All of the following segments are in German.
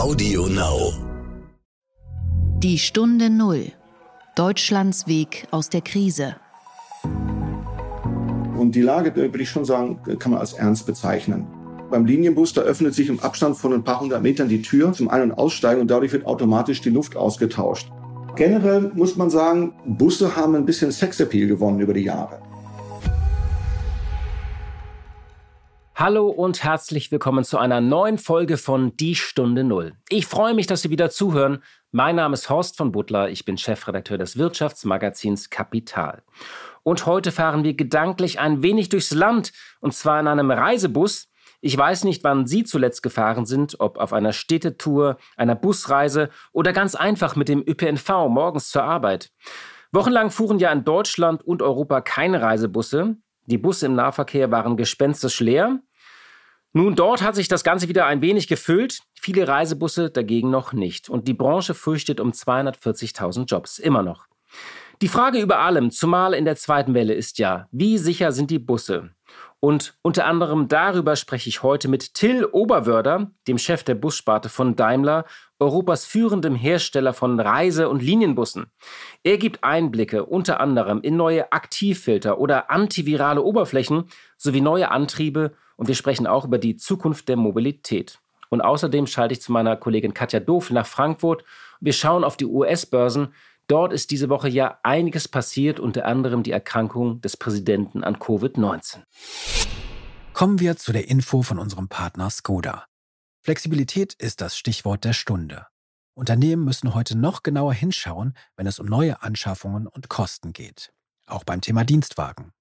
Audio Now. Die Stunde Null. Deutschlands Weg aus der Krise. Und die Lage, würde ich schon sagen, kann man als ernst bezeichnen. Beim Linienbus, da öffnet sich im Abstand von ein paar hundert Metern die Tür zum Ein- und Aussteigen und dadurch wird automatisch die Luft ausgetauscht. Generell muss man sagen, Busse haben ein bisschen Sexappeal gewonnen über die Jahre. Hallo und herzlich willkommen zu einer neuen Folge von Die Stunde Null. Ich freue mich, dass Sie wieder zuhören. Mein Name ist Horst von Butler, ich bin Chefredakteur des Wirtschaftsmagazins Kapital. Und heute fahren wir gedanklich ein wenig durchs Land, und zwar in einem Reisebus. Ich weiß nicht, wann Sie zuletzt gefahren sind, ob auf einer Städtetour, einer Busreise oder ganz einfach mit dem ÖPNV morgens zur Arbeit. Wochenlang fuhren ja in Deutschland und Europa keine Reisebusse. Die Busse im Nahverkehr waren gespenstisch leer. Nun, dort hat sich das Ganze wieder ein wenig gefüllt, viele Reisebusse dagegen noch nicht. Und die Branche fürchtet um 240.000 Jobs, immer noch. Die Frage über allem, zumal in der zweiten Welle, ist ja, wie sicher sind die Busse? Und unter anderem darüber spreche ich heute mit Till Oberwörder, dem Chef der Bussparte von Daimler, Europas führendem Hersteller von Reise- und Linienbussen. Er gibt Einblicke unter anderem in neue Aktivfilter oder antivirale Oberflächen sowie neue Antriebe und wir sprechen auch über die Zukunft der Mobilität. Und außerdem schalte ich zu meiner Kollegin Katja Doof nach Frankfurt. Wir schauen auf die US-Börsen. Dort ist diese Woche ja einiges passiert, unter anderem die Erkrankung des Präsidenten an Covid-19. Kommen wir zu der Info von unserem Partner Skoda. Flexibilität ist das Stichwort der Stunde. Unternehmen müssen heute noch genauer hinschauen, wenn es um neue Anschaffungen und Kosten geht. Auch beim Thema Dienstwagen.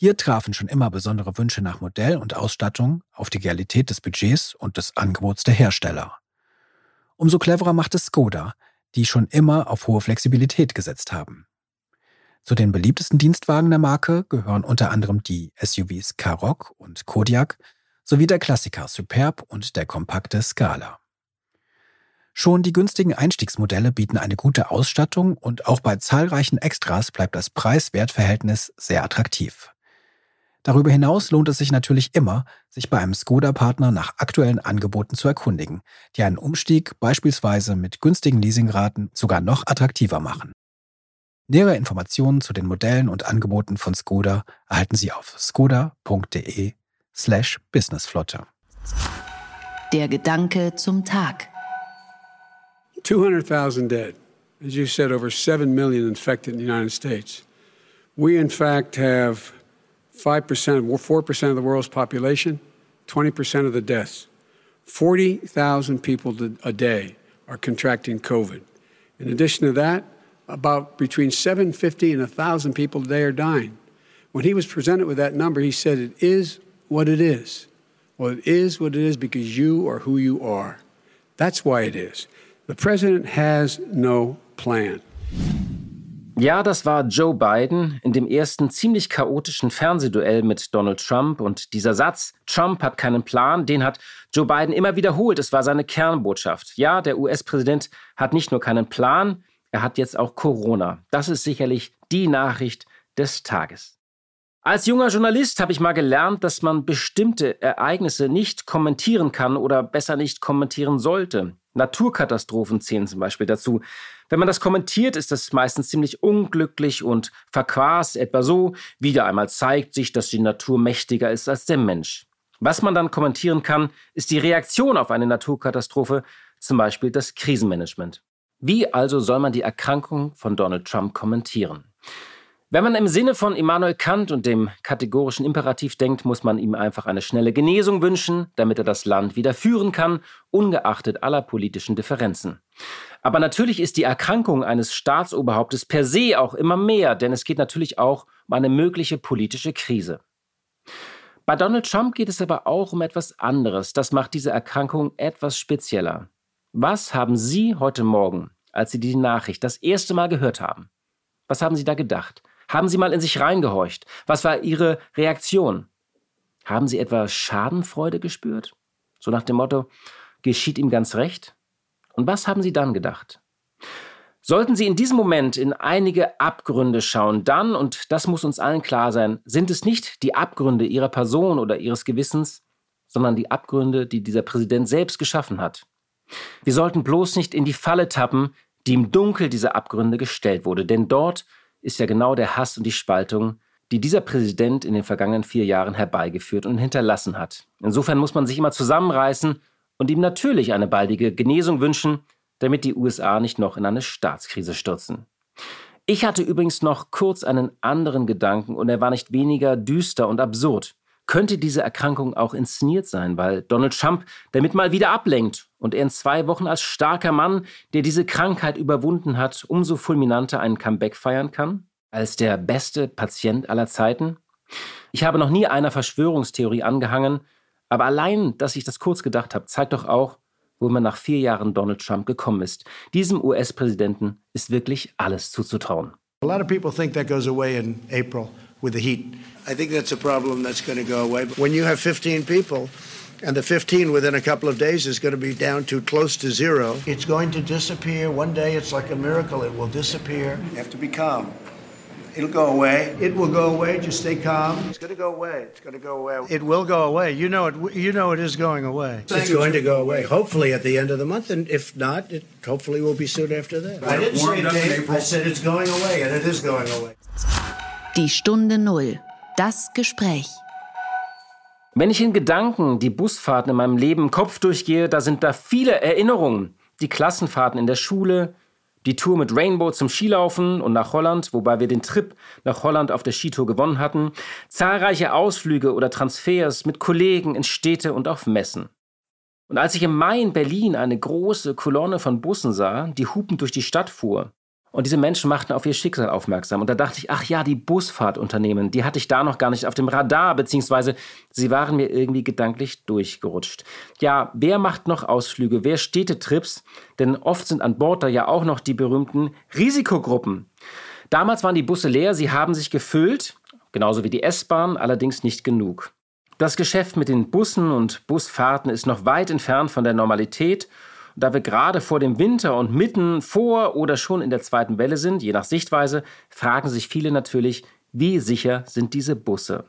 Hier trafen schon immer besondere Wünsche nach Modell und Ausstattung auf die Realität des Budgets und des Angebots der Hersteller. Umso cleverer macht es Skoda, die schon immer auf hohe Flexibilität gesetzt haben. Zu den beliebtesten Dienstwagen der Marke gehören unter anderem die SUVs Karoq und Kodiak sowie der Klassiker Superb und der kompakte Scala. Schon die günstigen Einstiegsmodelle bieten eine gute Ausstattung und auch bei zahlreichen Extras bleibt das Preis-Wert-Verhältnis sehr attraktiv. Darüber hinaus lohnt es sich natürlich immer, sich bei einem Skoda-Partner nach aktuellen Angeboten zu erkundigen, die einen Umstieg beispielsweise mit günstigen Leasingraten sogar noch attraktiver machen. Nähere Informationen zu den Modellen und Angeboten von Skoda erhalten Sie auf skoda.de slash businessflotte. Der Gedanke zum Tag. 200,000 dead. As you said, over 7 million infected in the United States. We, in fact, have 5%, 4% of the world's population, 20% of the deaths. 40,000 people a day are contracting COVID. In addition to that, about between 750 and 1,000 people a day are dying. When he was presented with that number, he said, It is what it is. Well, it is what it is because you are who you are. That's why it is. The president has no plan. Ja, das war Joe Biden in dem ersten ziemlich chaotischen Fernsehduell mit Donald Trump. Und dieser Satz, Trump hat keinen Plan, den hat Joe Biden immer wiederholt. Es war seine Kernbotschaft. Ja, der US-Präsident hat nicht nur keinen Plan, er hat jetzt auch Corona. Das ist sicherlich die Nachricht des Tages. Als junger Journalist habe ich mal gelernt, dass man bestimmte Ereignisse nicht kommentieren kann oder besser nicht kommentieren sollte. Naturkatastrophen zählen zum Beispiel dazu. Wenn man das kommentiert, ist das meistens ziemlich unglücklich und verquast, etwa so, wieder einmal zeigt sich, dass die Natur mächtiger ist als der Mensch. Was man dann kommentieren kann, ist die Reaktion auf eine Naturkatastrophe, zum Beispiel das Krisenmanagement. Wie also soll man die Erkrankung von Donald Trump kommentieren? Wenn man im Sinne von Immanuel Kant und dem kategorischen Imperativ denkt, muss man ihm einfach eine schnelle Genesung wünschen, damit er das Land wieder führen kann, ungeachtet aller politischen Differenzen. Aber natürlich ist die Erkrankung eines Staatsoberhauptes per se auch immer mehr, denn es geht natürlich auch um eine mögliche politische Krise. Bei Donald Trump geht es aber auch um etwas anderes. Das macht diese Erkrankung etwas spezieller. Was haben Sie heute Morgen, als Sie die Nachricht das erste Mal gehört haben? Was haben Sie da gedacht? Haben Sie mal in sich reingehorcht? Was war Ihre Reaktion? Haben Sie etwa Schadenfreude gespürt? So nach dem Motto, geschieht ihm ganz recht? Und was haben Sie dann gedacht? Sollten Sie in diesem Moment in einige Abgründe schauen, dann, und das muss uns allen klar sein, sind es nicht die Abgründe Ihrer Person oder Ihres Gewissens, sondern die Abgründe, die dieser Präsident selbst geschaffen hat. Wir sollten bloß nicht in die Falle tappen, die im Dunkel dieser Abgründe gestellt wurde, denn dort ist ja genau der Hass und die Spaltung, die dieser Präsident in den vergangenen vier Jahren herbeigeführt und hinterlassen hat. Insofern muss man sich immer zusammenreißen und ihm natürlich eine baldige Genesung wünschen, damit die USA nicht noch in eine Staatskrise stürzen. Ich hatte übrigens noch kurz einen anderen Gedanken und er war nicht weniger düster und absurd. Könnte diese Erkrankung auch inszeniert sein, weil Donald Trump damit mal wieder ablenkt und er in zwei Wochen als starker Mann, der diese Krankheit überwunden hat, umso fulminanter einen Comeback feiern kann? Als der beste Patient aller Zeiten? Ich habe noch nie einer Verschwörungstheorie angehangen, aber allein, dass ich das kurz gedacht habe, zeigt doch auch, wo man nach vier Jahren Donald Trump gekommen ist. Diesem US-Präsidenten ist wirklich alles zuzutrauen. A lot of people think that goes away in April with the heat. I think that's a problem that's going to go away. But when you have 15 people and the 15 within a couple of days is going to be down to close to zero, it's going to disappear. One day it's like a miracle. It will disappear. You have to be calm. It'll go away. It will go away. Just stay calm. It's going to go away. It's going to go away. It will go away. You know it. You know it is going away. It's going to go away. Hopefully at the end of the month, and if not, it hopefully will be soon after that. I didn't say date. I said it's going away, and it is going away. Die Stunde Null. Das Gespräch. Wenn ich in Gedanken die Busfahrten in meinem Leben Kopf durchgehe, da sind da viele Erinnerungen. Die Klassenfahrten in der Schule, die Tour mit Rainbow zum Skilaufen und nach Holland, wobei wir den Trip nach Holland auf der Skitour gewonnen hatten, zahlreiche Ausflüge oder Transfers mit Kollegen in Städte und auf Messen. Und als ich im Mai in Berlin eine große Kolonne von Bussen sah, die hupend durch die Stadt fuhr, und diese Menschen machten auf ihr Schicksal aufmerksam. Und da dachte ich, ach ja, die Busfahrtunternehmen, die hatte ich da noch gar nicht auf dem Radar, beziehungsweise sie waren mir irgendwie gedanklich durchgerutscht. Ja, wer macht noch Ausflüge? Wer Städtetrips? Denn oft sind an Bord da ja auch noch die berühmten Risikogruppen. Damals waren die Busse leer, sie haben sich gefüllt, genauso wie die S-Bahn, allerdings nicht genug. Das Geschäft mit den Bussen und Busfahrten ist noch weit entfernt von der Normalität da wir gerade vor dem Winter und mitten vor oder schon in der zweiten Welle sind, je nach Sichtweise, fragen sich viele natürlich, wie sicher sind diese Busse?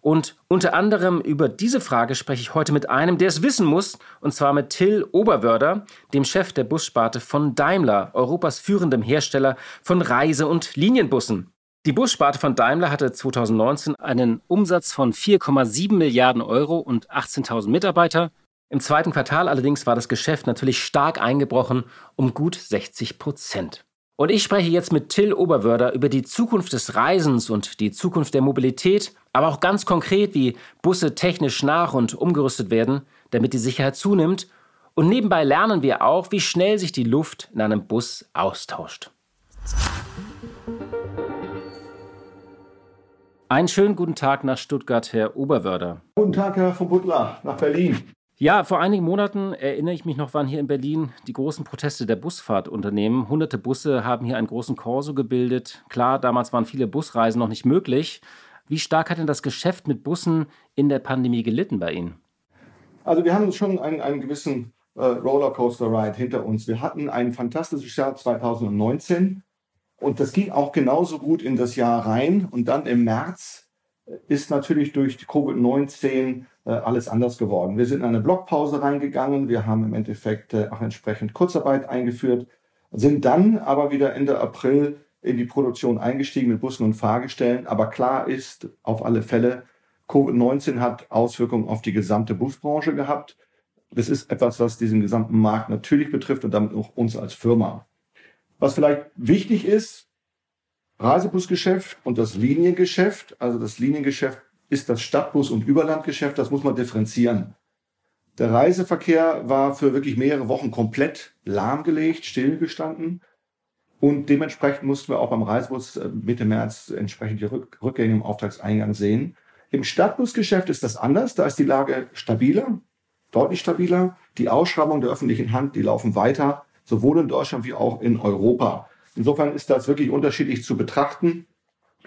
Und unter anderem über diese Frage spreche ich heute mit einem, der es wissen muss, und zwar mit Till Oberwörder, dem Chef der Bussparte von Daimler, Europas führendem Hersteller von Reise- und Linienbussen. Die Bussparte von Daimler hatte 2019 einen Umsatz von 4,7 Milliarden Euro und 18.000 Mitarbeiter im zweiten Quartal allerdings war das Geschäft natürlich stark eingebrochen um gut 60 Prozent. Und ich spreche jetzt mit Till Oberwörder über die Zukunft des Reisens und die Zukunft der Mobilität, aber auch ganz konkret, wie Busse technisch nach und umgerüstet werden, damit die Sicherheit zunimmt. Und nebenbei lernen wir auch, wie schnell sich die Luft in einem Bus austauscht. Einen schönen guten Tag nach Stuttgart, Herr Oberwörder. Guten Tag, Herr von Butler, nach Berlin. Ja, vor einigen Monaten erinnere ich mich noch, waren hier in Berlin die großen Proteste der Busfahrtunternehmen. Hunderte Busse haben hier einen großen Korso gebildet. Klar, damals waren viele Busreisen noch nicht möglich. Wie stark hat denn das Geschäft mit Bussen in der Pandemie gelitten bei Ihnen? Also wir haben schon einen, einen gewissen äh, Rollercoaster-Ride hinter uns. Wir hatten ein fantastisches Jahr 2019 und das ging auch genauso gut in das Jahr rein. Und dann im März ist natürlich durch Covid-19 äh, alles anders geworden. Wir sind in eine Blockpause reingegangen, wir haben im Endeffekt äh, auch entsprechend Kurzarbeit eingeführt, sind dann aber wieder Ende April in die Produktion eingestiegen mit Bussen und Fahrgestellen. Aber klar ist auf alle Fälle, Covid-19 hat Auswirkungen auf die gesamte Busbranche gehabt. Das ist etwas, was diesen gesamten Markt natürlich betrifft und damit auch uns als Firma. Was vielleicht wichtig ist, Reisebusgeschäft und das Liniengeschäft, also das Liniengeschäft ist das Stadtbus- und Überlandgeschäft. Das muss man differenzieren. Der Reiseverkehr war für wirklich mehrere Wochen komplett lahmgelegt, stillgestanden. Und dementsprechend mussten wir auch beim Reisebus äh, Mitte März entsprechend die Rückgänge im Auftragseingang sehen. Im Stadtbusgeschäft ist das anders. Da ist die Lage stabiler, deutlich stabiler. Die Ausschreibungen der öffentlichen Hand, die laufen weiter, sowohl in Deutschland wie auch in Europa. Insofern ist das wirklich unterschiedlich zu betrachten.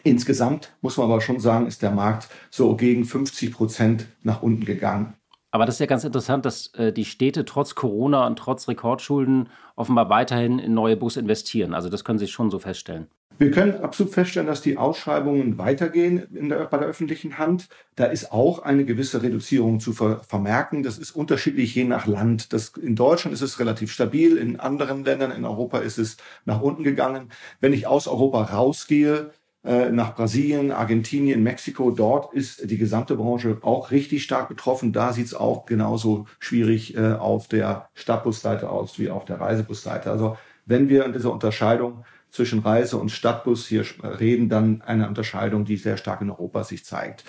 Insgesamt muss man aber schon sagen, ist der Markt so gegen 50 Prozent nach unten gegangen. Aber das ist ja ganz interessant, dass äh, die Städte trotz Corona und trotz Rekordschulden offenbar weiterhin in neue Busse investieren. Also das können Sie schon so feststellen. Wir können absolut feststellen, dass die Ausschreibungen weitergehen der, bei der öffentlichen Hand. Da ist auch eine gewisse Reduzierung zu ver vermerken. Das ist unterschiedlich je nach Land. Das, in Deutschland ist es relativ stabil, in anderen Ländern in Europa ist es nach unten gegangen. Wenn ich aus Europa rausgehe, nach Brasilien, Argentinien, Mexiko, dort ist die gesamte Branche auch richtig stark betroffen. Da sieht es auch genauso schwierig äh, auf der Stadtbusseite aus wie auf der Reisebusseite. Also wenn wir in dieser Unterscheidung zwischen Reise- und Stadtbus hier reden, dann eine Unterscheidung, die sehr stark in Europa sich zeigt.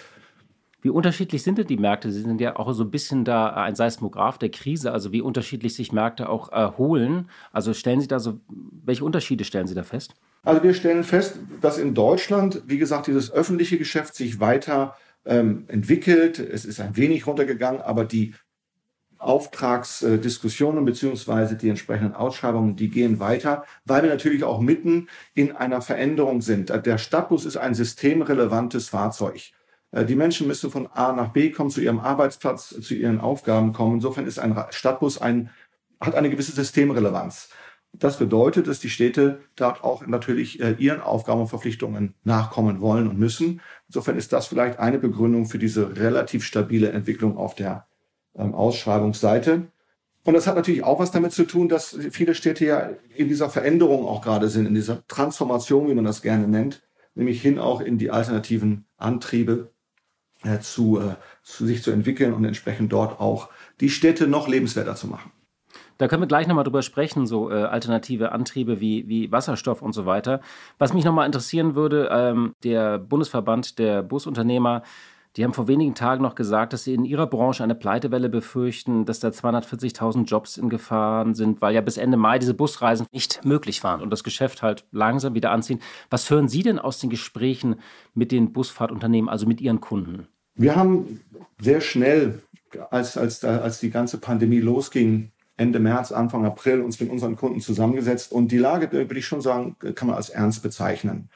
Wie unterschiedlich sind denn die Märkte? Sie sind ja auch so ein bisschen da ein Seismograph der Krise, also wie unterschiedlich sich Märkte auch erholen. Also stellen Sie da so, welche Unterschiede stellen Sie da fest? Also wir stellen fest, dass in Deutschland, wie gesagt, dieses öffentliche Geschäft sich weiter ähm, entwickelt. Es ist ein wenig runtergegangen, aber die Auftragsdiskussionen beziehungsweise die entsprechenden Ausschreibungen, die gehen weiter, weil wir natürlich auch mitten in einer Veränderung sind. Der Stadtbus ist ein systemrelevantes Fahrzeug. Äh, die Menschen müssen von A nach B kommen, zu ihrem Arbeitsplatz, zu ihren Aufgaben kommen. Insofern ist ein Stadtbus ein, hat eine gewisse Systemrelevanz. Das bedeutet, dass die Städte dort auch natürlich äh, ihren Aufgaben und Verpflichtungen nachkommen wollen und müssen. Insofern ist das vielleicht eine Begründung für diese relativ stabile Entwicklung auf der ähm, Ausschreibungsseite. Und das hat natürlich auch was damit zu tun, dass viele Städte ja in dieser Veränderung auch gerade sind, in dieser Transformation, wie man das gerne nennt, nämlich hin auch in die alternativen Antriebe äh, zu, äh, zu sich zu entwickeln und entsprechend dort auch die Städte noch lebenswerter zu machen. Da können wir gleich nochmal drüber sprechen, so äh, alternative Antriebe wie, wie Wasserstoff und so weiter. Was mich nochmal interessieren würde, ähm, der Bundesverband der Busunternehmer die haben vor wenigen Tagen noch gesagt, dass sie in ihrer Branche eine Pleitewelle befürchten, dass da 240.000 Jobs in Gefahr sind, weil ja bis Ende Mai diese Busreisen nicht möglich waren und das Geschäft halt langsam wieder anziehen. Was hören Sie denn aus den Gesprächen mit den Busfahrtunternehmen, also mit Ihren Kunden? Wir haben sehr schnell, als, als, als die ganze Pandemie losging, Ende März, Anfang April uns mit unseren Kunden zusammengesetzt und die Lage, würde ich schon sagen, kann man als ernst bezeichnen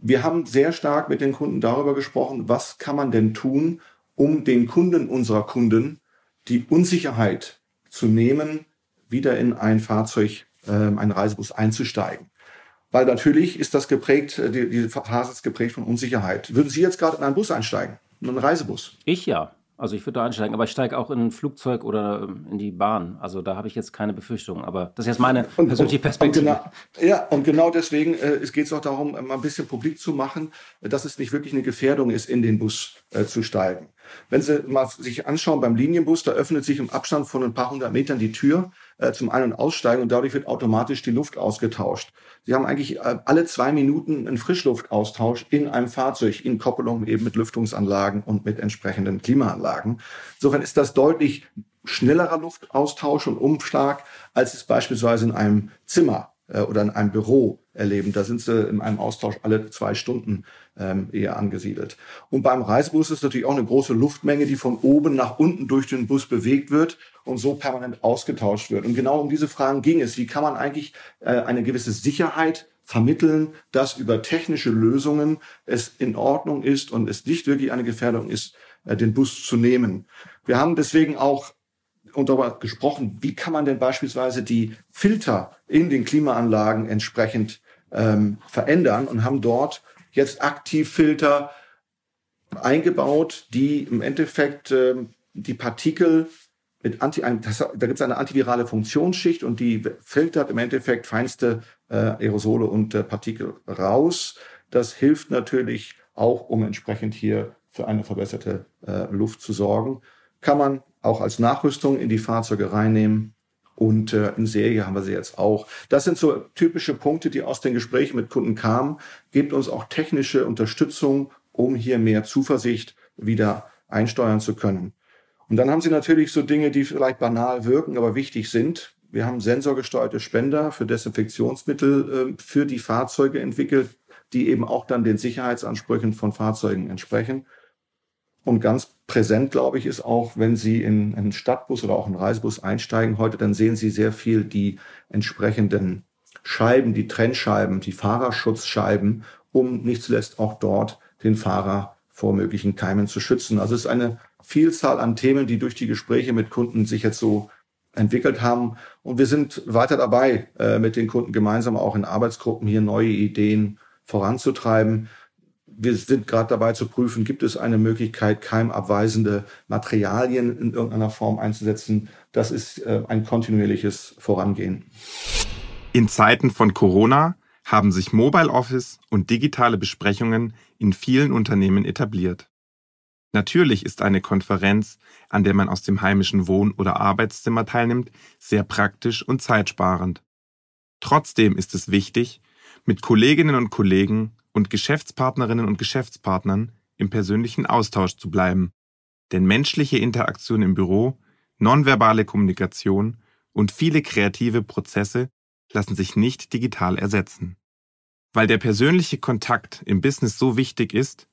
wir haben sehr stark mit den Kunden darüber gesprochen, was kann man denn tun, um den Kunden unserer Kunden die Unsicherheit zu nehmen, wieder in ein Fahrzeug, äh, ein Reisebus einzusteigen. Weil natürlich ist das geprägt, äh, die, die Phase ist geprägt von Unsicherheit. Würden Sie jetzt gerade in einen Bus einsteigen? In einen Reisebus? Ich ja. Also ich würde da einsteigen, aber ich steige auch in ein Flugzeug oder ähm, in die Bahn. Also da habe ich jetzt keine Befürchtungen. Aber das ist jetzt meine und, persönliche Perspektive. Und genau, ja, und genau deswegen äh, es geht es auch darum, mal ein bisschen publik zu machen, dass es nicht wirklich eine Gefährdung ist, in den Bus äh, zu steigen. Wenn Sie mal sich anschauen beim Linienbus, da öffnet sich im Abstand von ein paar hundert Metern die Tür äh, zum Ein- und Aussteigen und dadurch wird automatisch die Luft ausgetauscht. Sie haben eigentlich äh, alle zwei Minuten einen Frischluftaustausch in einem Fahrzeug in Koppelung eben mit Lüftungsanlagen und mit entsprechenden Klimaanlagen. Insofern ist das deutlich schnellerer Luftaustausch und Umschlag, als es beispielsweise in einem Zimmer äh, oder in einem Büro erleben. Da sind sie in einem Austausch alle zwei Stunden ähm, eher angesiedelt. Und beim Reisebus ist natürlich auch eine große Luftmenge, die von oben nach unten durch den Bus bewegt wird und so permanent ausgetauscht wird. Und genau um diese Fragen ging es. Wie kann man eigentlich äh, eine gewisse Sicherheit vermitteln, dass über technische Lösungen es in Ordnung ist und es nicht wirklich eine Gefährdung ist, äh, den Bus zu nehmen. Wir haben deswegen auch und darüber gesprochen, wie kann man denn beispielsweise die Filter in den Klimaanlagen entsprechend ähm, verändern und haben dort jetzt aktiv Filter eingebaut, die im Endeffekt ähm, die Partikel mit Anti, das, da gibt es eine antivirale Funktionsschicht und die filtert im Endeffekt feinste äh, Aerosole und äh, Partikel raus. Das hilft natürlich auch, um entsprechend hier für eine verbesserte äh, Luft zu sorgen. Kann man auch als Nachrüstung in die Fahrzeuge reinnehmen. Und äh, in Serie haben wir sie jetzt auch. Das sind so typische Punkte, die aus den Gesprächen mit Kunden kamen. Gebt uns auch technische Unterstützung, um hier mehr Zuversicht wieder einsteuern zu können. Und dann haben sie natürlich so Dinge, die vielleicht banal wirken, aber wichtig sind. Wir haben sensorgesteuerte Spender für Desinfektionsmittel äh, für die Fahrzeuge entwickelt, die eben auch dann den Sicherheitsansprüchen von Fahrzeugen entsprechen. Und ganz präsent, glaube ich, ist auch, wenn Sie in einen Stadtbus oder auch einen Reisebus einsteigen heute, dann sehen Sie sehr viel die entsprechenden Scheiben, die Trennscheiben, die Fahrerschutzscheiben, um nicht zuletzt auch dort den Fahrer vor möglichen Keimen zu schützen. Also es ist eine Vielzahl an Themen, die durch die Gespräche mit Kunden sich jetzt so entwickelt haben. Und wir sind weiter dabei, äh, mit den Kunden gemeinsam auch in Arbeitsgruppen hier neue Ideen voranzutreiben. Wir sind gerade dabei zu prüfen, gibt es eine Möglichkeit, keimabweisende Materialien in irgendeiner Form einzusetzen. Das ist äh, ein kontinuierliches Vorangehen. In Zeiten von Corona haben sich Mobile Office und digitale Besprechungen in vielen Unternehmen etabliert. Natürlich ist eine Konferenz, an der man aus dem heimischen Wohn- oder Arbeitszimmer teilnimmt, sehr praktisch und zeitsparend. Trotzdem ist es wichtig, mit Kolleginnen und Kollegen und Geschäftspartnerinnen und Geschäftspartnern im persönlichen Austausch zu bleiben. Denn menschliche Interaktion im Büro, nonverbale Kommunikation und viele kreative Prozesse lassen sich nicht digital ersetzen. Weil der persönliche Kontakt im Business so wichtig ist,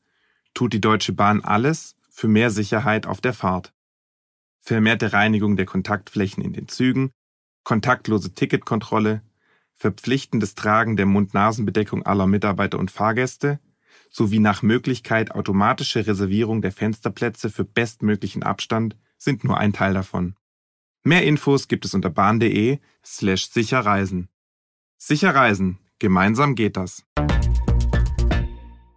tut die Deutsche Bahn alles für mehr Sicherheit auf der Fahrt. Vermehrte Reinigung der Kontaktflächen in den Zügen, kontaktlose Ticketkontrolle, verpflichtendes Tragen der Mund-Nasen-Bedeckung aller Mitarbeiter und Fahrgäste sowie nach Möglichkeit automatische Reservierung der Fensterplätze für bestmöglichen Abstand sind nur ein Teil davon. Mehr Infos gibt es unter bahn.de slash sicherreisen. Sicher reisen, gemeinsam geht das.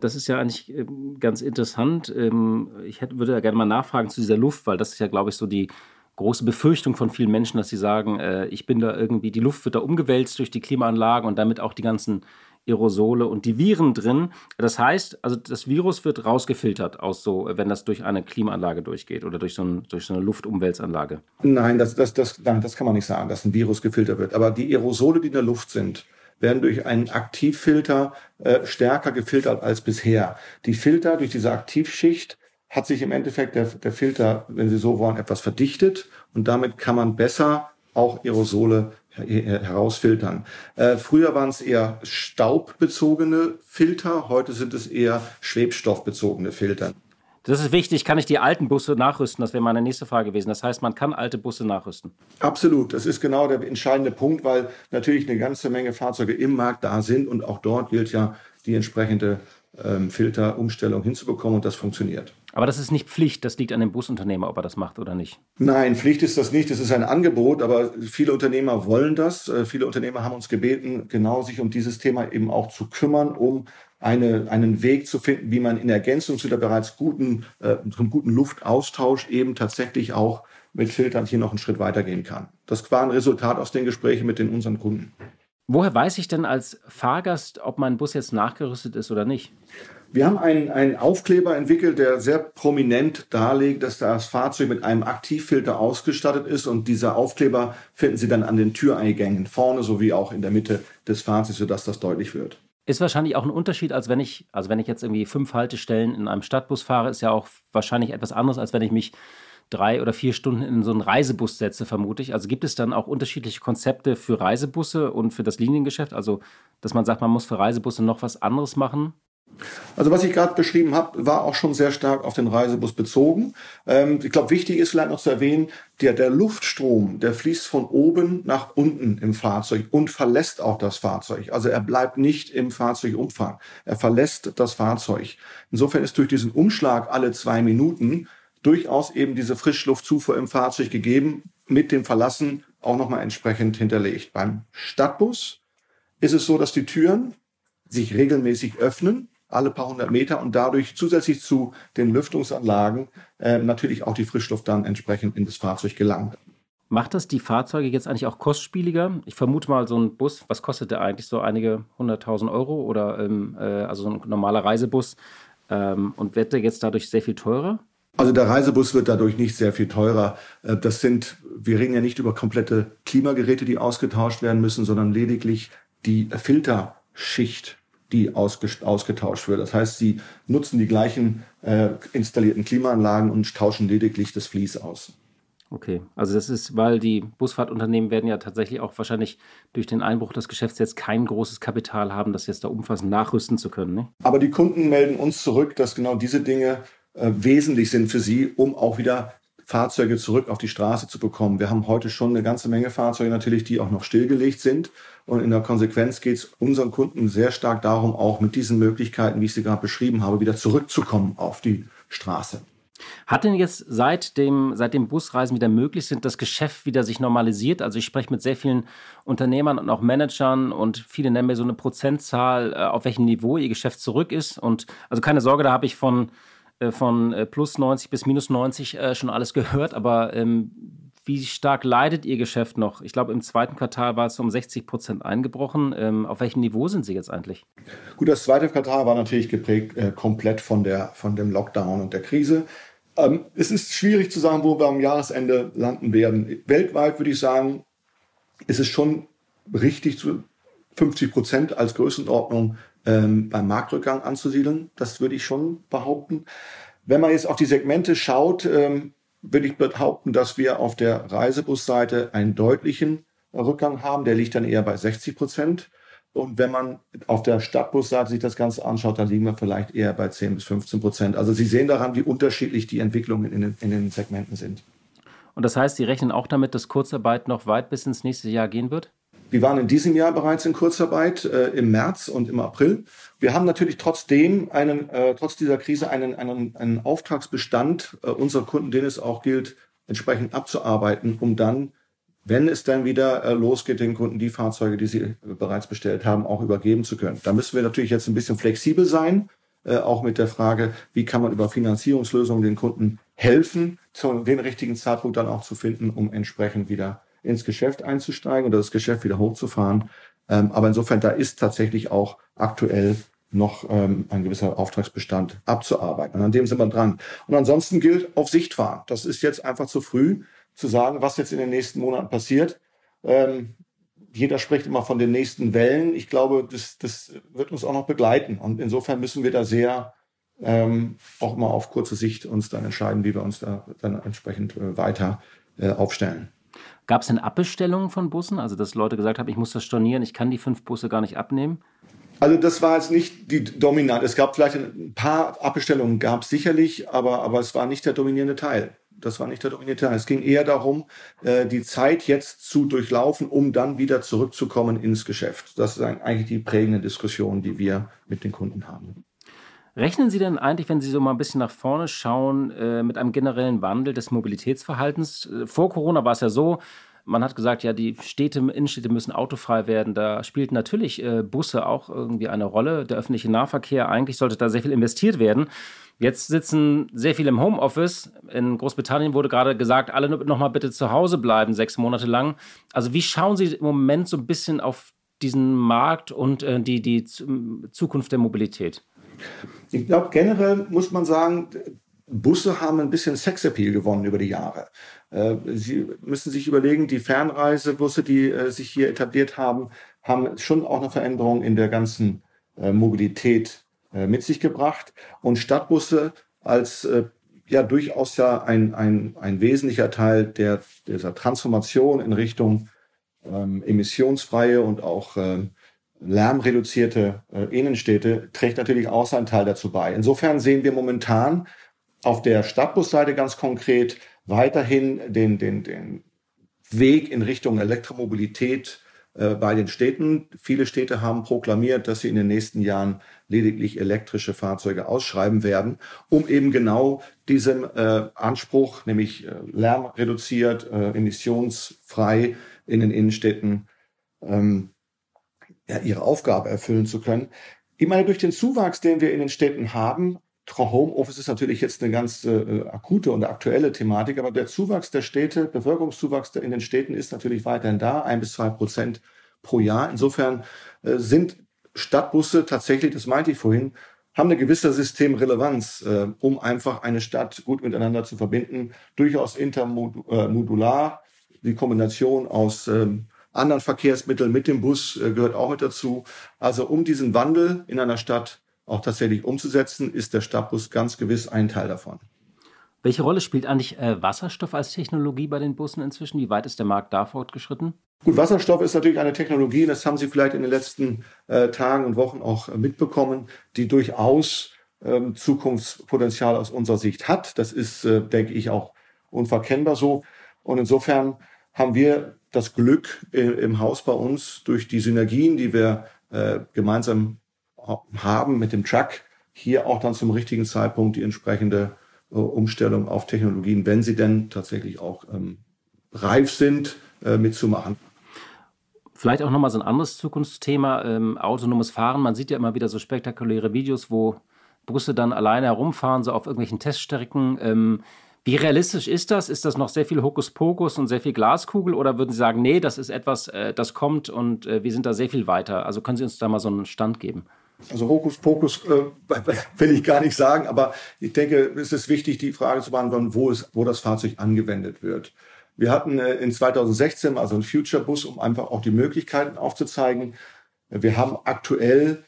Das ist ja eigentlich ähm, ganz interessant. Ähm, ich würde ja gerne mal nachfragen zu dieser Luft, weil das ist ja, glaube ich, so die große Befürchtung von vielen Menschen, dass sie sagen, äh, ich bin da irgendwie, die Luft wird da umgewälzt durch die Klimaanlagen und damit auch die ganzen Aerosole und die Viren drin. Das heißt, also das Virus wird rausgefiltert aus so, wenn das durch eine Klimaanlage durchgeht oder durch so, ein, durch so eine Luftumwälzanlage. Nein, das, das, das, nein, das kann man nicht sagen, dass ein Virus gefiltert wird. Aber die Aerosole, die in der Luft sind, werden durch einen Aktivfilter äh, stärker gefiltert als bisher. Die Filter durch diese Aktivschicht hat sich im Endeffekt der, der Filter, wenn Sie so wollen, etwas verdichtet und damit kann man besser auch Aerosole herausfiltern. Äh, früher waren es eher staubbezogene Filter, heute sind es eher schwebstoffbezogene Filter. Das ist wichtig. Kann ich die alten Busse nachrüsten? Das wäre meine nächste Frage gewesen. Das heißt, man kann alte Busse nachrüsten. Absolut. Das ist genau der entscheidende Punkt, weil natürlich eine ganze Menge Fahrzeuge im Markt da sind und auch dort gilt ja die entsprechende ähm, Filterumstellung hinzubekommen und das funktioniert. Aber das ist nicht Pflicht, das liegt an dem Busunternehmer, ob er das macht oder nicht. Nein, Pflicht ist das nicht, das ist ein Angebot, aber viele Unternehmer wollen das. Äh, viele Unternehmer haben uns gebeten, genau sich um dieses Thema eben auch zu kümmern, um eine, einen Weg zu finden, wie man in Ergänzung zu der bereits guten, äh, zum guten Luftaustausch eben tatsächlich auch mit Filtern hier noch einen Schritt weitergehen kann. Das war ein Resultat aus den Gesprächen mit den unseren Kunden. Woher weiß ich denn als Fahrgast, ob mein Bus jetzt nachgerüstet ist oder nicht? Wir haben einen, einen Aufkleber entwickelt, der sehr prominent darlegt, dass das Fahrzeug mit einem Aktivfilter ausgestattet ist. Und dieser Aufkleber finden Sie dann an den Türeingängen vorne sowie auch in der Mitte des Fahrzeugs, sodass das deutlich wird. Ist wahrscheinlich auch ein Unterschied, als wenn ich, also wenn ich jetzt irgendwie fünf Haltestellen in einem Stadtbus fahre, ist ja auch wahrscheinlich etwas anderes, als wenn ich mich drei oder vier Stunden in so einen Reisebus setze, vermute ich. Also gibt es dann auch unterschiedliche Konzepte für Reisebusse und für das Liniengeschäft? Also, dass man sagt, man muss für Reisebusse noch was anderes machen? Also was ich gerade beschrieben habe, war auch schon sehr stark auf den Reisebus bezogen. Ähm, ich glaube, wichtig ist vielleicht noch zu erwähnen, der, der Luftstrom, der fließt von oben nach unten im Fahrzeug und verlässt auch das Fahrzeug. Also er bleibt nicht im Fahrzeugumfang. Er verlässt das Fahrzeug. Insofern ist durch diesen Umschlag alle zwei Minuten durchaus eben diese Frischluftzufuhr im Fahrzeug gegeben, mit dem Verlassen auch nochmal entsprechend hinterlegt. Beim Stadtbus ist es so, dass die Türen sich regelmäßig öffnen, alle paar hundert Meter und dadurch zusätzlich zu den Lüftungsanlagen äh, natürlich auch die Frischluft dann entsprechend in das Fahrzeug gelangt. Macht das die Fahrzeuge jetzt eigentlich auch kostspieliger? Ich vermute mal, so ein Bus, was kostet der eigentlich? So einige hunderttausend Euro oder ähm, äh, also so ein normaler Reisebus? Ähm, und wird der jetzt dadurch sehr viel teurer? Also der Reisebus wird dadurch nicht sehr viel teurer. Äh, das sind, wir reden ja nicht über komplette Klimageräte, die ausgetauscht werden müssen, sondern lediglich die Filterschicht, die ausgetauscht wird. Das heißt, sie nutzen die gleichen äh, installierten Klimaanlagen und tauschen lediglich das Vlies aus. Okay, also das ist, weil die Busfahrtunternehmen werden ja tatsächlich auch wahrscheinlich durch den Einbruch des Geschäfts jetzt kein großes Kapital haben, das jetzt da umfassend nachrüsten zu können. Ne? Aber die Kunden melden uns zurück, dass genau diese Dinge äh, wesentlich sind für sie, um auch wieder Fahrzeuge zurück auf die Straße zu bekommen. Wir haben heute schon eine ganze Menge Fahrzeuge natürlich, die auch noch stillgelegt sind. Und in der Konsequenz geht es unseren Kunden sehr stark darum, auch mit diesen Möglichkeiten, wie ich sie gerade beschrieben habe, wieder zurückzukommen auf die Straße. Hat denn jetzt seit dem, seit dem Busreisen wieder möglich sind, das Geschäft wieder sich normalisiert? Also ich spreche mit sehr vielen Unternehmern und auch Managern und viele nennen mir so eine Prozentzahl, äh, auf welchem Niveau ihr Geschäft zurück ist. Und also keine Sorge, da habe ich von, äh, von äh, plus 90 bis minus 90 schon alles gehört. Aber ähm, wie stark leidet Ihr Geschäft noch? Ich glaube, im zweiten Quartal war es um 60 Prozent eingebrochen. Ähm, auf welchem Niveau sind Sie jetzt eigentlich? Gut, das zweite Quartal war natürlich geprägt äh, komplett von, der, von dem Lockdown und der Krise. Ähm, es ist schwierig zu sagen, wo wir am Jahresende landen werden. Weltweit würde ich sagen, ist es schon richtig, zu 50 Prozent als Größenordnung ähm, beim Marktrückgang anzusiedeln. Das würde ich schon behaupten. Wenn man jetzt auf die Segmente schaut, ähm, würde ich behaupten, dass wir auf der Reisebusseite einen deutlichen Rückgang haben. Der liegt dann eher bei 60 Prozent. Und wenn man auf der Stadtbusseite sich das Ganze anschaut, dann liegen wir vielleicht eher bei 10 bis 15 Prozent. Also Sie sehen daran, wie unterschiedlich die Entwicklungen in den, in den Segmenten sind. Und das heißt, Sie rechnen auch damit, dass Kurzarbeit noch weit bis ins nächste Jahr gehen wird? Wir waren in diesem Jahr bereits in Kurzarbeit äh, im März und im April. Wir haben natürlich trotzdem einen, äh, trotz dieser Krise einen, einen, einen Auftragsbestand äh, unserer Kunden, den es auch gilt, entsprechend abzuarbeiten, um dann, wenn es dann wieder äh, losgeht, den Kunden die Fahrzeuge, die sie äh, bereits bestellt haben, auch übergeben zu können. Da müssen wir natürlich jetzt ein bisschen flexibel sein, äh, auch mit der Frage, wie kann man über Finanzierungslösungen den Kunden helfen, zu den richtigen Zeitpunkt dann auch zu finden, um entsprechend wieder ins Geschäft einzusteigen oder das Geschäft wieder hochzufahren. Ähm, aber insofern, da ist tatsächlich auch aktuell noch ähm, ein gewisser Auftragsbestand abzuarbeiten. Und an dem sind wir dran. Und ansonsten gilt auf Sicht fahren. Das ist jetzt einfach zu früh zu sagen, was jetzt in den nächsten Monaten passiert. Ähm, jeder spricht immer von den nächsten Wellen. Ich glaube, das, das wird uns auch noch begleiten. Und insofern müssen wir da sehr ähm, auch mal auf kurze Sicht uns dann entscheiden, wie wir uns da dann entsprechend äh, weiter äh, aufstellen. Gab es denn Abbestellungen von Bussen? Also, dass Leute gesagt haben, ich muss das stornieren, ich kann die fünf Busse gar nicht abnehmen? Also das war jetzt nicht die dominante. Es gab vielleicht ein paar Abbestellungen, gab es sicherlich, aber, aber es war nicht der dominierende Teil. Das war nicht der dominierende Teil. Es ging eher darum, äh, die Zeit jetzt zu durchlaufen, um dann wieder zurückzukommen ins Geschäft. Das ist eigentlich die prägende Diskussion, die wir mit den Kunden haben. Rechnen Sie denn eigentlich, wenn Sie so mal ein bisschen nach vorne schauen, äh, mit einem generellen Wandel des Mobilitätsverhaltens? Äh, vor Corona war es ja so, man hat gesagt, ja, die Städte, Innenstädte müssen autofrei werden. Da spielten natürlich äh, Busse auch irgendwie eine Rolle. Der öffentliche Nahverkehr, eigentlich sollte da sehr viel investiert werden. Jetzt sitzen sehr viele im Homeoffice. In Großbritannien wurde gerade gesagt, alle noch mal bitte zu Hause bleiben, sechs Monate lang. Also wie schauen Sie im Moment so ein bisschen auf diesen Markt und äh, die, die Zukunft der Mobilität? Ich glaube, generell muss man sagen, Busse haben ein bisschen Sexappeal gewonnen über die Jahre. Äh, Sie müssen sich überlegen, die Fernreisebusse, die äh, sich hier etabliert haben, haben schon auch eine Veränderung in der ganzen äh, Mobilität mit sich gebracht. Und Stadtbusse als ja durchaus ja ein, ein, ein wesentlicher Teil der, dieser Transformation in Richtung ähm, emissionsfreie und auch ähm, lärmreduzierte äh, Innenstädte trägt natürlich auch seinen Teil dazu bei. Insofern sehen wir momentan auf der Stadtbusseite ganz konkret weiterhin den, den, den Weg in Richtung Elektromobilität äh, bei den Städten. Viele Städte haben proklamiert, dass sie in den nächsten Jahren lediglich elektrische Fahrzeuge ausschreiben werden, um eben genau diesem äh, Anspruch, nämlich äh, lärmreduziert, äh, emissionsfrei in den Innenstädten ähm, ja, ihre Aufgabe erfüllen zu können. Ich meine, durch den Zuwachs, den wir in den Städten haben, Homeoffice ist natürlich jetzt eine ganz äh, akute und aktuelle Thematik, aber der Zuwachs der Städte, Bevölkerungszuwachs in den Städten ist natürlich weiterhin da, ein bis zwei Prozent pro Jahr. Insofern äh, sind Stadtbusse tatsächlich, das meinte ich vorhin, haben eine gewisse Systemrelevanz, äh, um einfach eine Stadt gut miteinander zu verbinden, durchaus intermodular. Äh, Die Kombination aus ähm, anderen Verkehrsmitteln mit dem Bus äh, gehört auch mit dazu. Also um diesen Wandel in einer Stadt auch tatsächlich umzusetzen, ist der Stadtbus ganz gewiss ein Teil davon. Welche Rolle spielt eigentlich äh, Wasserstoff als Technologie bei den Bussen inzwischen? Wie weit ist der Markt da fortgeschritten? Gut, Wasserstoff ist natürlich eine Technologie, das haben Sie vielleicht in den letzten äh, Tagen und Wochen auch äh, mitbekommen, die durchaus ähm, Zukunftspotenzial aus unserer Sicht hat. Das ist, denke ich, auch unverkennbar so. Und insofern haben wir das Glück äh, im Haus bei uns durch die Synergien, die wir äh, gemeinsam haben mit dem Truck, hier auch dann zum richtigen Zeitpunkt die entsprechende äh, Umstellung auf Technologien, wenn sie denn tatsächlich auch ähm, reif sind, mitzumachen. Vielleicht auch nochmal so ein anderes Zukunftsthema, ähm, autonomes Fahren. Man sieht ja immer wieder so spektakuläre Videos, wo Busse dann alleine herumfahren, so auf irgendwelchen Teststrecken. Ähm, wie realistisch ist das? Ist das noch sehr viel Hokuspokus und sehr viel Glaskugel? Oder würden Sie sagen, nee, das ist etwas, äh, das kommt und äh, wir sind da sehr viel weiter? Also können Sie uns da mal so einen Stand geben? Also Hokuspokus äh, will ich gar nicht sagen, aber ich denke, es ist wichtig, die Frage zu beantworten, wo, es, wo das Fahrzeug angewendet wird. Wir hatten äh, in 2016 also einen Future-Bus, um einfach auch die Möglichkeiten aufzuzeigen. Wir haben aktuell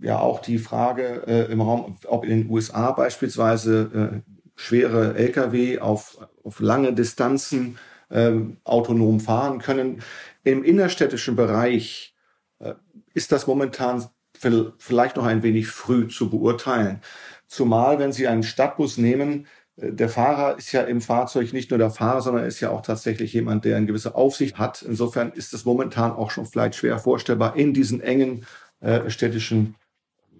ja auch die Frage äh, im Raum, ob in den USA beispielsweise äh, schwere Lkw auf, auf lange Distanzen äh, autonom fahren können. Im innerstädtischen Bereich äh, ist das momentan vielleicht noch ein wenig früh zu beurteilen. Zumal, wenn Sie einen Stadtbus nehmen, äh, der Fahrer ist ja im Fahrzeug nicht nur der Fahrer, sondern ist ja auch tatsächlich jemand, der eine gewisse Aufsicht hat. Insofern ist es momentan auch schon vielleicht schwer vorstellbar, in diesen engen äh, städtischen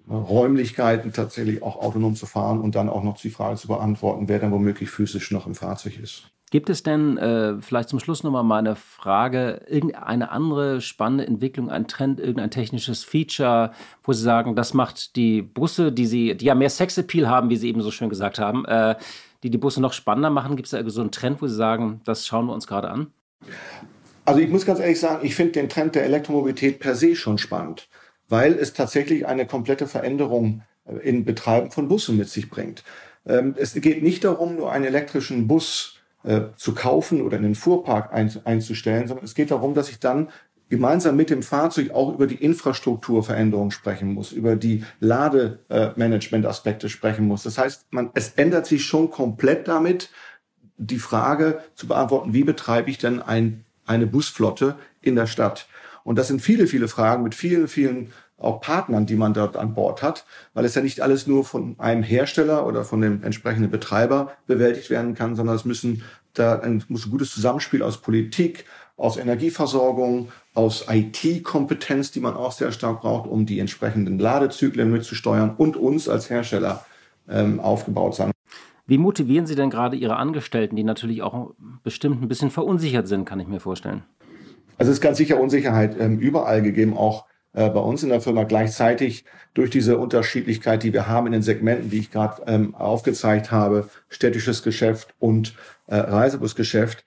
Räumlichkeiten tatsächlich auch autonom zu fahren und dann auch noch die Frage zu beantworten, wer dann womöglich physisch noch im Fahrzeug ist. Gibt es denn äh, vielleicht zum Schluss nochmal meine Frage, irgendeine andere spannende Entwicklung, ein Trend, irgendein technisches Feature, wo Sie sagen, das macht die Busse, die Sie, die ja mehr Sexappeal haben, wie Sie eben so schön gesagt haben, äh, die die Busse noch spannender machen? Gibt es da so einen Trend, wo Sie sagen, das schauen wir uns gerade an? Also ich muss ganz ehrlich sagen, ich finde den Trend der Elektromobilität per se schon spannend weil es tatsächlich eine komplette Veränderung äh, in Betreiben von Bussen mit sich bringt. Ähm, es geht nicht darum, nur einen elektrischen Bus äh, zu kaufen oder in den Fuhrpark einzustellen, sondern es geht darum, dass ich dann gemeinsam mit dem Fahrzeug auch über die Infrastrukturveränderung sprechen muss, über die Lademanagement-Aspekte sprechen muss. Das heißt, man, es ändert sich schon komplett damit, die Frage zu beantworten, wie betreibe ich denn ein, eine Busflotte in der Stadt? Und das sind viele, viele Fragen mit vielen, vielen auch Partnern, die man dort an Bord hat, weil es ja nicht alles nur von einem Hersteller oder von dem entsprechenden Betreiber bewältigt werden kann, sondern es müssen da muss ein gutes Zusammenspiel aus Politik, aus Energieversorgung, aus IT-Kompetenz, die man auch sehr stark braucht, um die entsprechenden Ladezyklen mitzusteuern und uns als Hersteller ähm, aufgebaut sein. Wie motivieren Sie denn gerade Ihre Angestellten, die natürlich auch bestimmt ein bisschen verunsichert sind, kann ich mir vorstellen? Also es ist ganz sicher Unsicherheit ähm, überall gegeben, auch äh, bei uns in der Firma gleichzeitig durch diese Unterschiedlichkeit, die wir haben in den Segmenten, die ich gerade ähm, aufgezeigt habe, städtisches Geschäft und äh, Reisebusgeschäft.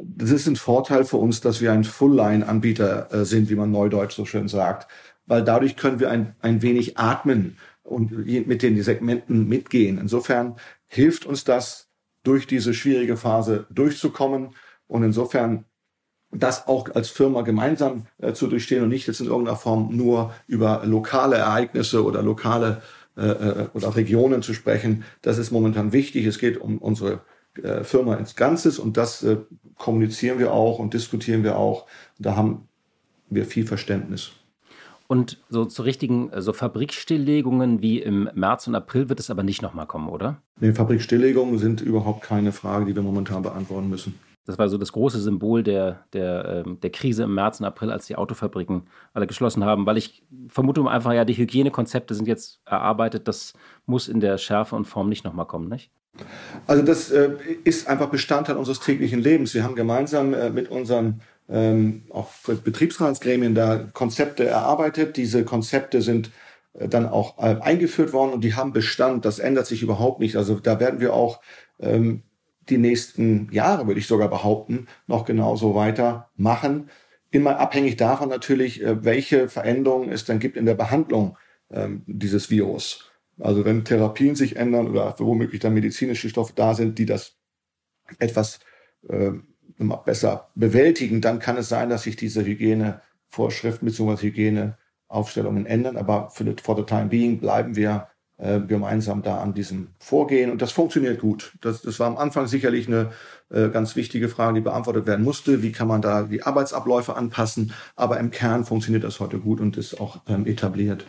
Das ist ein Vorteil für uns, dass wir ein Full-Line-Anbieter äh, sind, wie man neudeutsch so schön sagt, weil dadurch können wir ein, ein wenig atmen und mit den Segmenten mitgehen. Insofern hilft uns das, durch diese schwierige Phase durchzukommen. Und insofern das auch als Firma gemeinsam äh, zu durchstehen und nicht jetzt in irgendeiner Form nur über lokale Ereignisse oder lokale äh, äh, oder Regionen zu sprechen. Das ist momentan wichtig. Es geht um unsere äh, Firma ins Ganzes und das äh, kommunizieren wir auch und diskutieren wir auch. Da haben wir viel Verständnis. Und so zu richtigen so Fabrikstilllegungen wie im März und April wird es aber nicht nochmal kommen, oder? Nee, Fabrikstilllegungen sind überhaupt keine Frage, die wir momentan beantworten müssen. Das war so das große Symbol der, der, ähm, der Krise im März und April, als die Autofabriken alle geschlossen haben, weil ich vermute einfach, ja, die Hygienekonzepte sind jetzt erarbeitet, das muss in der Schärfe und Form nicht nochmal kommen, nicht? Also das äh, ist einfach Bestandteil unseres täglichen Lebens. Wir haben gemeinsam äh, mit unseren ähm, auch Betriebsratsgremien da Konzepte erarbeitet. Diese Konzepte sind äh, dann auch äh, eingeführt worden und die haben Bestand. Das ändert sich überhaupt nicht. Also da werden wir auch ähm, die nächsten Jahre, würde ich sogar behaupten, noch genauso weitermachen. Immer abhängig davon natürlich, äh, welche Veränderungen es dann gibt in der Behandlung ähm, dieses Virus. Also wenn Therapien sich ändern oder womöglich dann medizinische Stoffe da sind, die das etwas äh, besser bewältigen, dann kann es sein, dass sich diese Hygienevorschriften bzw. Hygieneaufstellungen ändern. Aber für for the time being bleiben wir äh, gemeinsam da an diesem Vorgehen. Und das funktioniert gut. Das, das war am Anfang sicherlich eine äh, ganz wichtige Frage, die beantwortet werden musste. Wie kann man da die Arbeitsabläufe anpassen? Aber im Kern funktioniert das heute gut und ist auch ähm, etabliert.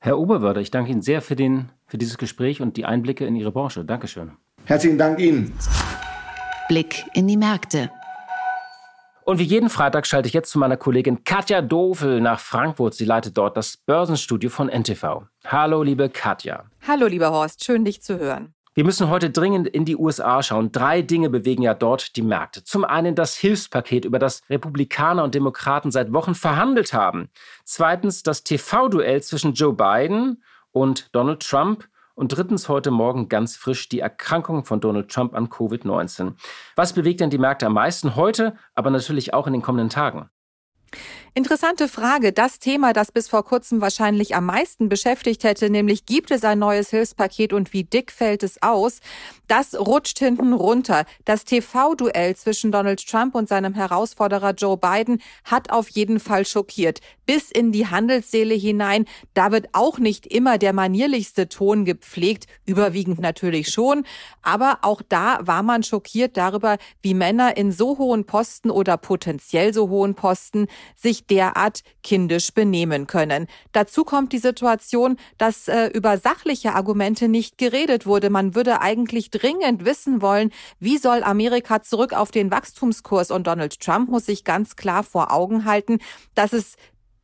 Herr Oberwörder, ich danke Ihnen sehr für, den, für dieses Gespräch und die Einblicke in Ihre Branche. Dankeschön. Herzlichen Dank Ihnen. Blick in die Märkte. Und wie jeden Freitag schalte ich jetzt zu meiner Kollegin Katja Dovel nach Frankfurt. Sie leitet dort das Börsenstudio von NTV. Hallo, liebe Katja. Hallo, lieber Horst. Schön, dich zu hören. Wir müssen heute dringend in die USA schauen. Drei Dinge bewegen ja dort die Märkte. Zum einen das Hilfspaket, über das Republikaner und Demokraten seit Wochen verhandelt haben. Zweitens das TV-Duell zwischen Joe Biden und Donald Trump. Und drittens heute Morgen ganz frisch die Erkrankung von Donald Trump an Covid-19. Was bewegt denn die Märkte am meisten heute, aber natürlich auch in den kommenden Tagen? Interessante Frage. Das Thema, das bis vor kurzem wahrscheinlich am meisten beschäftigt hätte, nämlich gibt es ein neues Hilfspaket und wie dick fällt es aus, das rutscht hinten runter. Das TV-Duell zwischen Donald Trump und seinem Herausforderer Joe Biden hat auf jeden Fall schockiert. Bis in die Handelsseele hinein. Da wird auch nicht immer der manierlichste Ton gepflegt, überwiegend natürlich schon. Aber auch da war man schockiert darüber, wie Männer in so hohen Posten oder potenziell so hohen Posten sich derart kindisch benehmen können. Dazu kommt die Situation, dass äh, über sachliche Argumente nicht geredet wurde. Man würde eigentlich dringend wissen wollen, wie soll Amerika zurück auf den Wachstumskurs und Donald Trump muss sich ganz klar vor Augen halten, dass es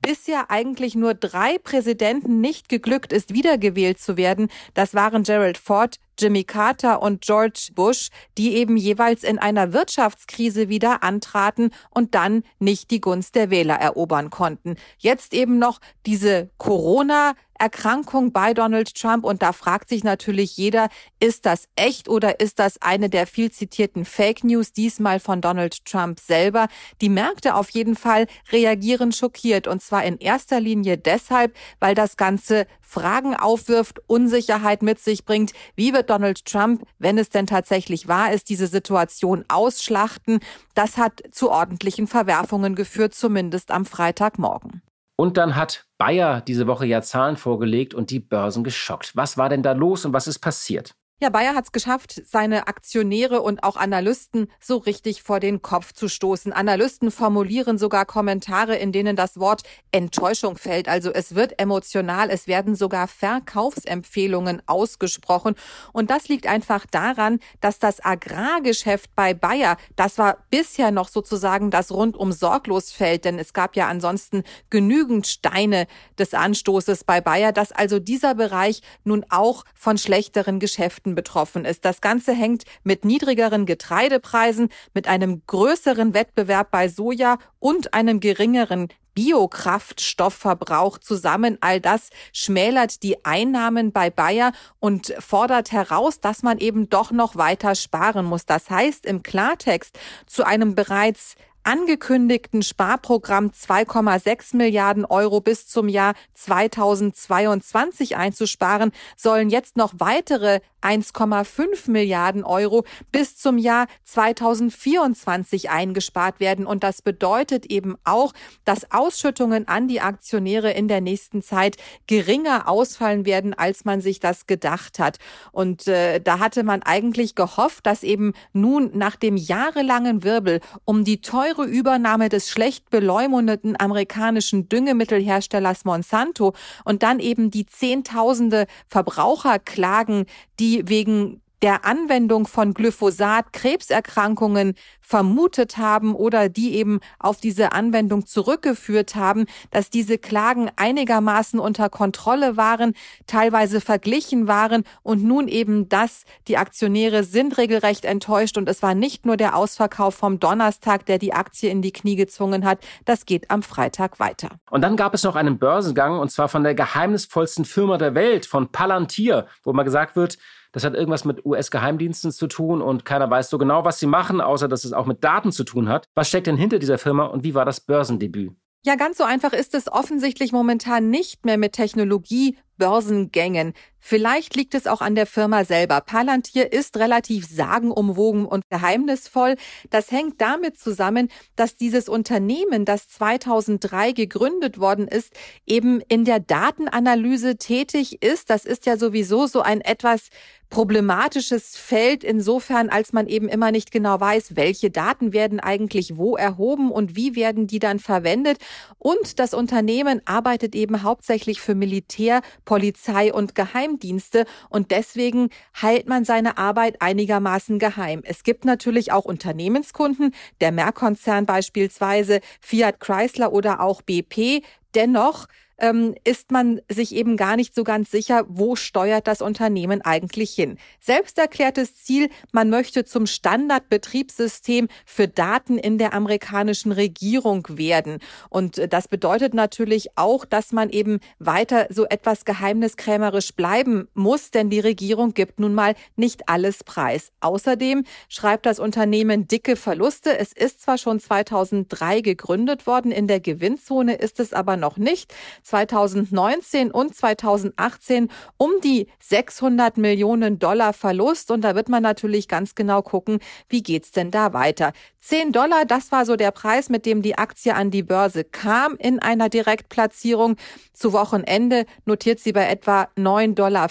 bisher eigentlich nur drei Präsidenten nicht geglückt ist, wiedergewählt zu werden. Das waren Gerald Ford, Jimmy Carter und George Bush, die eben jeweils in einer Wirtschaftskrise wieder antraten und dann nicht die Gunst der Wähler erobern konnten. Jetzt eben noch diese Corona Erkrankung bei Donald Trump. Und da fragt sich natürlich jeder, ist das echt oder ist das eine der viel zitierten Fake News, diesmal von Donald Trump selber? Die Märkte auf jeden Fall reagieren schockiert. Und zwar in erster Linie deshalb, weil das Ganze Fragen aufwirft, Unsicherheit mit sich bringt. Wie wird Donald Trump, wenn es denn tatsächlich wahr ist, diese Situation ausschlachten? Das hat zu ordentlichen Verwerfungen geführt, zumindest am Freitagmorgen. Und dann hat Bayer diese Woche ja Zahlen vorgelegt und die Börsen geschockt. Was war denn da los und was ist passiert? Ja, Bayer hat es geschafft, seine Aktionäre und auch Analysten so richtig vor den Kopf zu stoßen. Analysten formulieren sogar Kommentare, in denen das Wort Enttäuschung fällt. Also es wird emotional, es werden sogar Verkaufsempfehlungen ausgesprochen. Und das liegt einfach daran, dass das Agrargeschäft bei Bayer, das war bisher noch sozusagen das rundum sorglos Feld, denn es gab ja ansonsten genügend Steine des Anstoßes bei Bayer, dass also dieser Bereich nun auch von schlechteren Geschäften Produkten betroffen ist. Das Ganze hängt mit niedrigeren Getreidepreisen, mit einem größeren Wettbewerb bei Soja und einem geringeren Biokraftstoffverbrauch zusammen. All das schmälert die Einnahmen bei Bayer und fordert heraus, dass man eben doch noch weiter sparen muss. Das heißt im Klartext zu einem bereits angekündigten Sparprogramm 2,6 Milliarden Euro bis zum Jahr 2022 einzusparen, sollen jetzt noch weitere 1,5 Milliarden Euro bis zum Jahr 2024 eingespart werden. Und das bedeutet eben auch, dass Ausschüttungen an die Aktionäre in der nächsten Zeit geringer ausfallen werden, als man sich das gedacht hat. Und äh, da hatte man eigentlich gehofft, dass eben nun nach dem jahrelangen Wirbel um die teure teure Übernahme des schlecht beleumundeten amerikanischen Düngemittelherstellers Monsanto und dann eben die Zehntausende Verbraucherklagen, die wegen der Anwendung von Glyphosat Krebserkrankungen vermutet haben oder die eben auf diese Anwendung zurückgeführt haben, dass diese Klagen einigermaßen unter Kontrolle waren, teilweise verglichen waren und nun eben das, die Aktionäre sind regelrecht enttäuscht und es war nicht nur der Ausverkauf vom Donnerstag, der die Aktie in die Knie gezwungen hat, das geht am Freitag weiter. Und dann gab es noch einen Börsengang und zwar von der geheimnisvollsten Firma der Welt, von Palantir, wo mal gesagt wird, das hat irgendwas mit US-Geheimdiensten zu tun und keiner weiß so genau, was sie machen, außer dass es auch mit Daten zu tun hat. Was steckt denn hinter dieser Firma und wie war das Börsendebüt? Ja, ganz so einfach ist es offensichtlich momentan nicht mehr mit Technologie, Börsengängen. Vielleicht liegt es auch an der Firma selber. Palantir ist relativ sagenumwogen und geheimnisvoll. Das hängt damit zusammen, dass dieses Unternehmen, das 2003 gegründet worden ist, eben in der Datenanalyse tätig ist. Das ist ja sowieso so ein etwas problematisches Feld insofern, als man eben immer nicht genau weiß, welche Daten werden eigentlich wo erhoben und wie werden die dann verwendet. Und das Unternehmen arbeitet eben hauptsächlich für Militär, Polizei und Geheimdienste und deswegen hält man seine Arbeit einigermaßen geheim. Es gibt natürlich auch Unternehmenskunden, der Merck-Konzern beispielsweise, Fiat Chrysler oder auch BP. Dennoch ähm, ist man sich eben gar nicht so ganz sicher, wo steuert das Unternehmen eigentlich hin. Selbst erklärtes Ziel, man möchte zum Standardbetriebssystem für Daten in der amerikanischen Regierung werden. Und äh, das bedeutet natürlich auch, dass man eben weiter so etwas geheimniskrämerisch bleiben muss, denn die Regierung gibt nun mal nicht alles preis. Außerdem schreibt das Unternehmen dicke Verluste. Es ist zwar schon 2003 gegründet worden, in der Gewinnzone ist es aber noch nicht. 2019 und 2018 um die 600 Millionen Dollar Verlust und da wird man natürlich ganz genau gucken, wie geht's denn da weiter. 10 Dollar, das war so der Preis, mit dem die Aktie an die Börse kam in einer Direktplatzierung. Zu Wochenende notiert sie bei etwa 9,50 Dollar.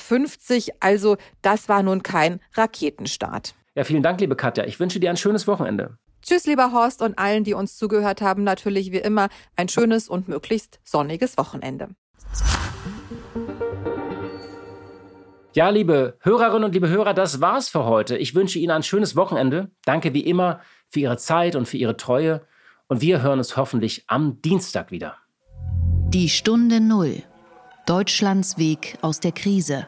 Also das war nun kein Raketenstart. Ja, vielen Dank, liebe Katja. Ich wünsche dir ein schönes Wochenende. Tschüss, lieber Horst und allen, die uns zugehört haben, natürlich wie immer ein schönes und möglichst sonniges Wochenende. Ja, liebe Hörerinnen und liebe Hörer, das war's für heute. Ich wünsche Ihnen ein schönes Wochenende. Danke wie immer für Ihre Zeit und für Ihre Treue. Und wir hören uns hoffentlich am Dienstag wieder. Die Stunde Null. Deutschlands Weg aus der Krise.